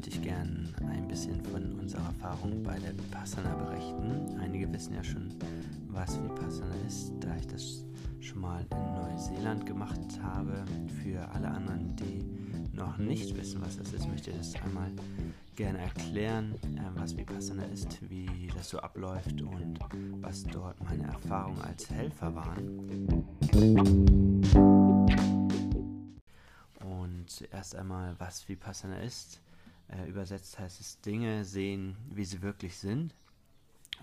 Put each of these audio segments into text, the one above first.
möchte ich gern ein bisschen von unserer Erfahrung bei der Vipassana berichten. Einige wissen ja schon, was Vipassana ist, da ich das schon mal in Neuseeland gemacht habe. Für alle anderen, die noch nicht wissen, was das ist, möchte ich das einmal gerne erklären, äh, was Vipassana ist, wie das so abläuft und was dort meine Erfahrungen als Helfer waren. Und zuerst einmal, was Vipassana ist. Äh, übersetzt heißt es Dinge sehen, wie sie wirklich sind.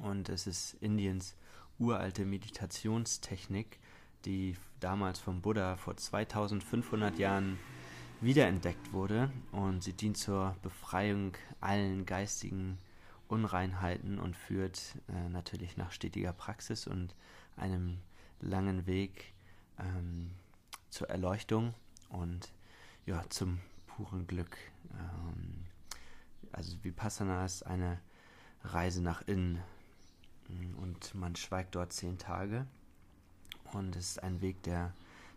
Und es ist Indiens uralte Meditationstechnik, die damals vom Buddha vor 2500 Jahren wiederentdeckt wurde und sie dient zur Befreiung allen geistigen Unreinheiten und führt äh, natürlich nach stetiger Praxis und einem langen Weg ähm, zur Erleuchtung und ja, zum puren Glück. Ähm, also Vipassana ist eine Reise nach innen und man schweigt dort zehn Tage und es ist ein Weg der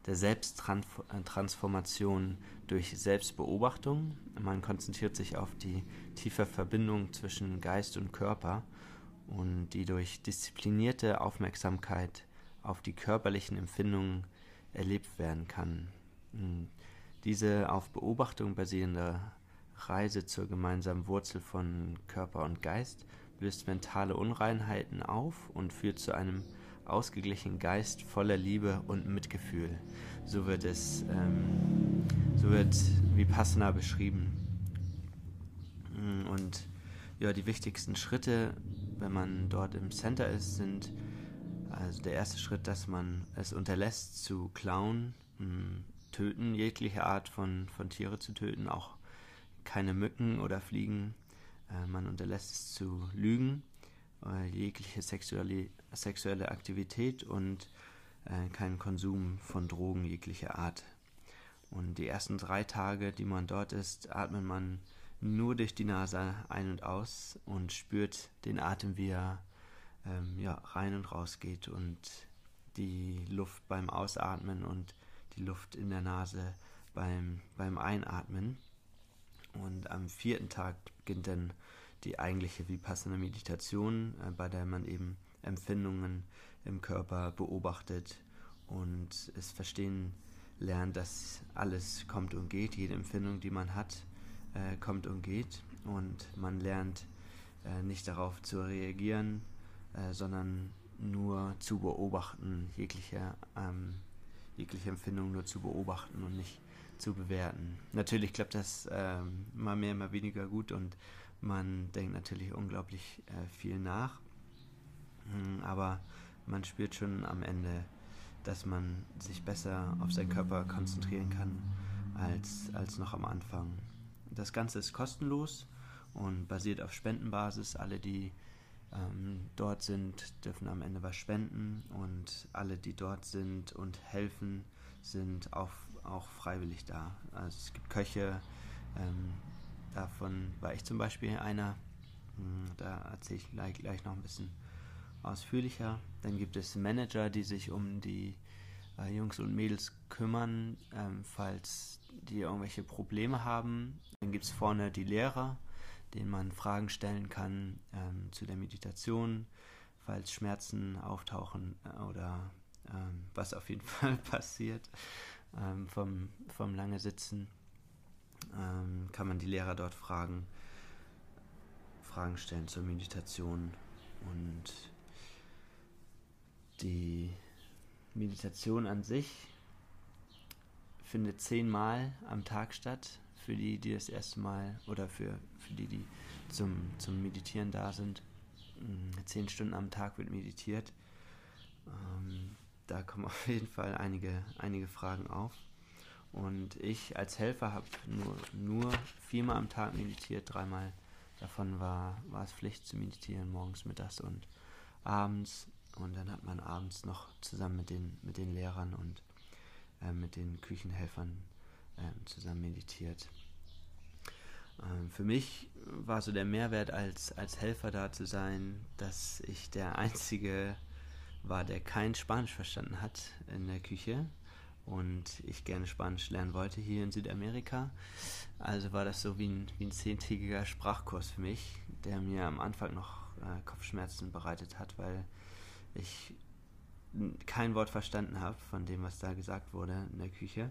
der Selbsttransformation durch Selbstbeobachtung. Man konzentriert sich auf die tiefe Verbindung zwischen Geist und Körper und die durch disziplinierte Aufmerksamkeit auf die körperlichen Empfindungen erlebt werden kann. Diese auf Beobachtung basierende Reise zur gemeinsamen Wurzel von Körper und Geist löst mentale Unreinheiten auf und führt zu einem ausgeglichenen Geist voller Liebe und Mitgefühl. So wird es, ähm, so wird Vipassana beschrieben. Mm, und ja, die wichtigsten Schritte, wenn man dort im Center ist, sind also der erste Schritt, dass man es unterlässt zu klauen, mm, töten, jegliche Art von, von Tiere zu töten, auch keine Mücken oder Fliegen. Äh, man unterlässt es zu lügen jegliche sexuelle, sexuelle Aktivität und äh, keinen Konsum von Drogen jeglicher Art. Und die ersten drei Tage, die man dort ist, atmet man nur durch die Nase ein und aus und spürt den Atem, wie er ähm, ja, rein und raus geht und die Luft beim Ausatmen und die Luft in der Nase beim, beim Einatmen. Und am vierten Tag beginnt dann die eigentliche Vipassana Meditation, äh, bei der man eben Empfindungen im Körper beobachtet und es verstehen lernt, dass alles kommt und geht, jede Empfindung, die man hat, äh, kommt und geht. Und man lernt äh, nicht darauf zu reagieren, äh, sondern nur zu beobachten, jegliche, ähm, jegliche Empfindung nur zu beobachten und nicht zu bewerten. Natürlich klappt das ähm, mal mehr, mal weniger gut und man denkt natürlich unglaublich äh, viel nach, hm, aber man spürt schon am Ende, dass man sich besser auf seinen Körper konzentrieren kann als, als noch am Anfang. Das Ganze ist kostenlos und basiert auf Spendenbasis. Alle, die ähm, dort sind, dürfen am Ende was spenden und alle, die dort sind und helfen, sind auch, auch freiwillig da. Also es gibt Köche, ähm, Davon war ich zum Beispiel einer. Hm, da erzähle ich gleich, gleich noch ein bisschen ausführlicher. Dann gibt es Manager, die sich um die äh, Jungs und Mädels kümmern, ähm, falls die irgendwelche Probleme haben. Dann gibt es vorne die Lehrer, denen man Fragen stellen kann ähm, zu der Meditation, falls Schmerzen auftauchen äh, oder ähm, was auf jeden Fall passiert ähm, vom, vom lange Sitzen ähm, kann man die Lehrer dort fragen, Fragen stellen zur Meditation und die Meditation an sich findet zehnmal am Tag statt. Für die, die das erste Mal oder für, für die, die zum, zum Meditieren da sind. Mm, zehn Stunden am Tag wird meditiert. Da kommen auf jeden Fall einige, einige Fragen auf. Und ich als Helfer habe nur, nur viermal am Tag meditiert, dreimal davon war, war es Pflicht zu meditieren, morgens, mittags und abends. Und dann hat man abends noch zusammen mit den, mit den Lehrern und äh, mit den Küchenhelfern äh, zusammen meditiert. Ähm, für mich war so der Mehrwert als, als Helfer da zu sein, dass ich der Einzige war, der kein Spanisch verstanden hat in der Küche und ich gerne Spanisch lernen wollte hier in Südamerika. Also war das so wie ein, wie ein zehntägiger Sprachkurs für mich, der mir am Anfang noch äh, Kopfschmerzen bereitet hat, weil ich kein Wort verstanden habe von dem, was da gesagt wurde in der Küche.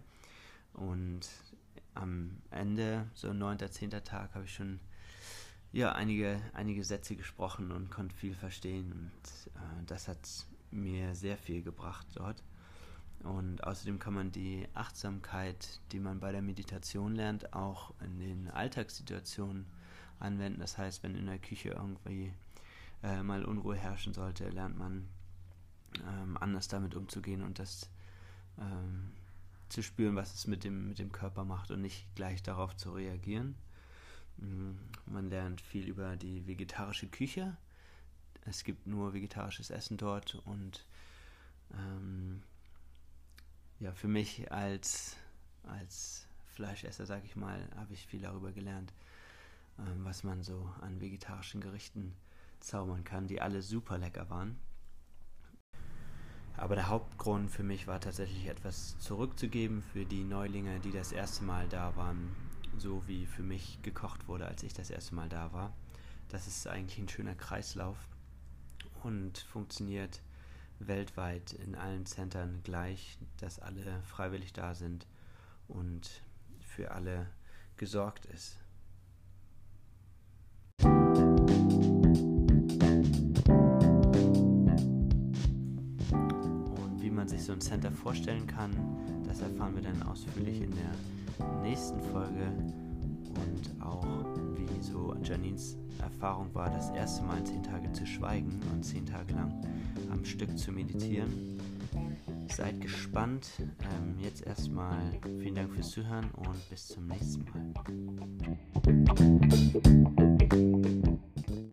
Und am Ende, so neunter, zehnter Tag, habe ich schon ja, einige, einige Sätze gesprochen und konnte viel verstehen. Und äh, das hat mir sehr viel gebracht dort. Und außerdem kann man die Achtsamkeit, die man bei der Meditation lernt, auch in den Alltagssituationen anwenden. Das heißt, wenn in der Küche irgendwie äh, mal Unruhe herrschen sollte, lernt man ähm, anders damit umzugehen und das ähm, zu spüren, was es mit dem, mit dem Körper macht und nicht gleich darauf zu reagieren. Mm, man lernt viel über die vegetarische Küche. Es gibt nur vegetarisches Essen dort und ähm, ja, für mich als, als Fleischesser, sage ich mal, habe ich viel darüber gelernt, ähm, was man so an vegetarischen Gerichten zaubern kann, die alle super lecker waren. Aber der Hauptgrund für mich war tatsächlich etwas zurückzugeben für die Neulinge, die das erste Mal da waren, so wie für mich gekocht wurde, als ich das erste Mal da war. Das ist eigentlich ein schöner Kreislauf und funktioniert weltweit in allen Centern gleich, dass alle freiwillig da sind und für alle gesorgt ist. Und wie man sich so ein Center vorstellen kann, das erfahren wir dann ausführlich in der nächsten Folge und auch so Janines Erfahrung war, das erste Mal zehn Tage zu schweigen und zehn Tage lang am Stück zu meditieren. Seid gespannt. Ähm, jetzt erstmal vielen Dank fürs Zuhören und bis zum nächsten Mal.